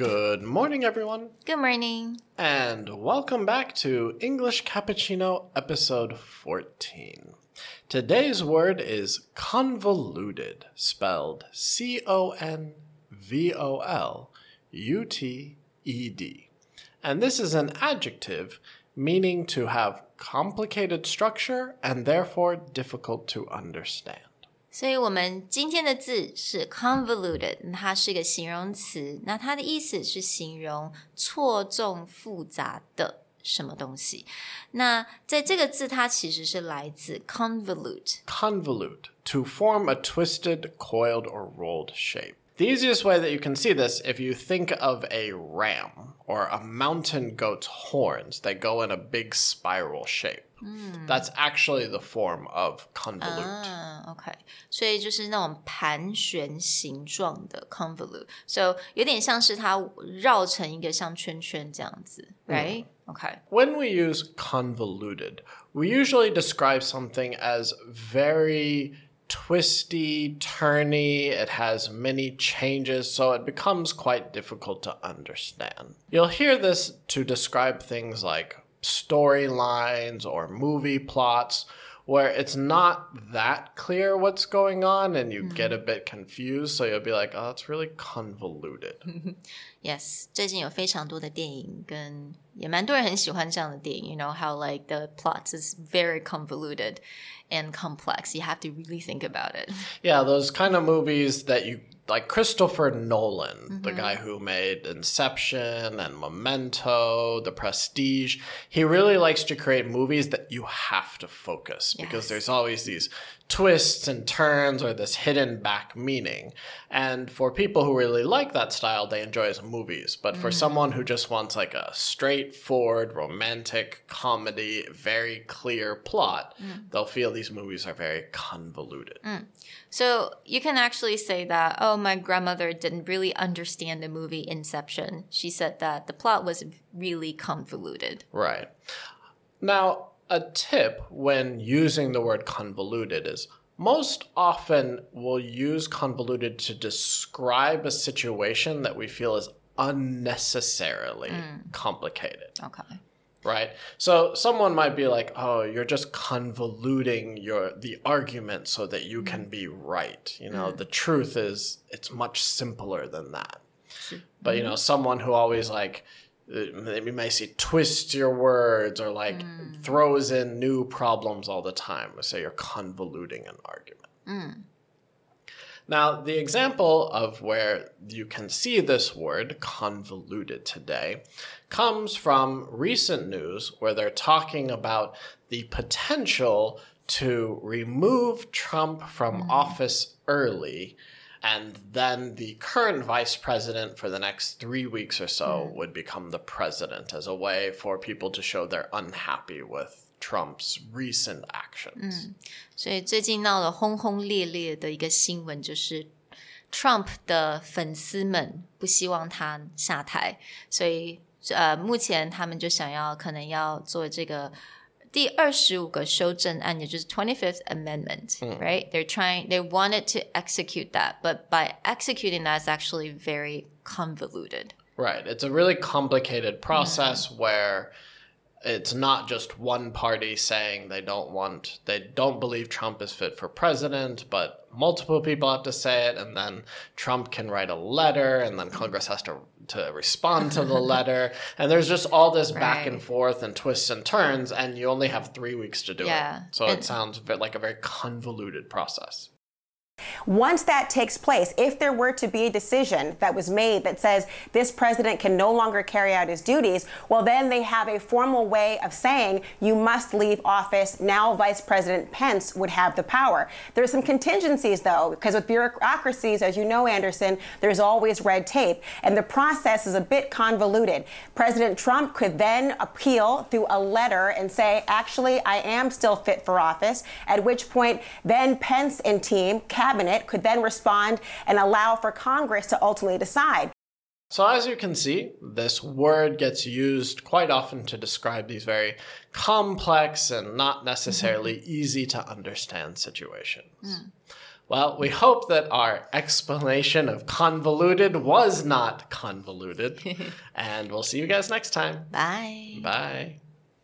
Good morning, everyone, Good morning. and welcome back to English Cappuccino episode 14. Today's word is convoluted, spelled C O N V O L U T E D. And this is an adjective meaning to have complicated structure and therefore difficult to understand. 所以我们今天的字是 convoluted，它是一个形容词，那它的意思是形容错综复杂的什么东西。那在这个字，它其实是来自 convolute。convolute, to form a twisted, coiled, or rolled shape. The easiest way that you can see this if you think of a ram or a mountain goat's horns that go in a big spiral shape. That's actually the form of convolute. 啊，OK，所以就是那种盘旋形状的 convolute，so 有点像是它绕成一个像圈圈这样子，right？OK，、 When we use convoluted, we usually describe something as very twisty, turny, it has many changes, so it becomes quite difficult to understand. You'll hear this to describe things like storylines or movie plots where it's not that clear what's going on and you get a bit confused, so you'll be like, oh, it's really convoluted. Yes，最近有非常多的电影跟也蛮多人很喜欢这样的电影。You know how like the plot is very convoluted and complex. You have to really think about it. Yeah, those kind of movies that you like Christopher Nolan, the guy mm-hmm. who made Inception and Memento, The Prestige. He really likes to create movies that you have to focus because there's always these twists and turns or this hidden back meaning. And for people who really like that style, they enjoy his movies. But for mm. someone who just wants like a straightforward romantic comedy, very clear plot, mm. they'll feel these movies are very convoluted. Mm. So you can actually say that, oh, my grandmother didn't really understand the movie Inception. She said that the plot was really convoluted. Right. Now, a tip when using the word convoluted is most often we'll use convoluted to describe a situation that we feel is unnecessarily mm. complicated, Okay. Right? So someone might be like, "Oh, you're just convoluting your the argument so that you can be right." You know, mm-hmm. the truth is it's much simpler than that. But you mm-hmm. know, someone who always like uh, we may see twists your words or like mm. throws in new problems all the time. Say you're convoluting an argument. Mm. Now, the example of where you can see this word convoluted today comes from recent news where they're talking about the potential to remove Trump from mm. office early and then the current vice president for the next three weeks or so would become the president as a way for people to show they're unhappy with Trump's recent actions. 所以最近闹得轰轰烈烈的一个新闻就是 Trump 的粉丝们不希望他下台，所以呃，目前他们就想要可能要做这个 第二十五个修正案，也就是 Twenty Fifth Amendment，right？、They're trying, they wanted to execute that, but by executing that is actually very convoluted. Right. It's a really complicated process where it's not just one party saying they don't want, they don't believe Trump is fit for president, but multiple people have to say it, and then Trump can write a letter, and then Congress has to to respond to the letter, and there's just all this back and forth and twists and turns, and you only have three weeks to do Yeah. it. So And- it sounds like a very convoluted process. Once that takes place, if there were to be a decision that was made that says this president can no longer carry out his duties, well, then they have a formal way of saying you must leave office. Now, Vice President Pence would have the power. There's some contingencies, though, because with bureaucracies, as you know, Anderson, there's always red tape, and the process is a bit convoluted. President Trump could then appeal through a letter and say, actually, I am still fit for office, at which point, then Pence and team, cabinet could then respond and allow for Congress to ultimately decide. So, as you can see, this word gets used quite often to describe these very complex and not necessarily mm-hmm. easy to understand situations. Mm. Well, we hope that our explanation of convoluted was not convoluted. and we'll see you guys next time. Bye. Bye.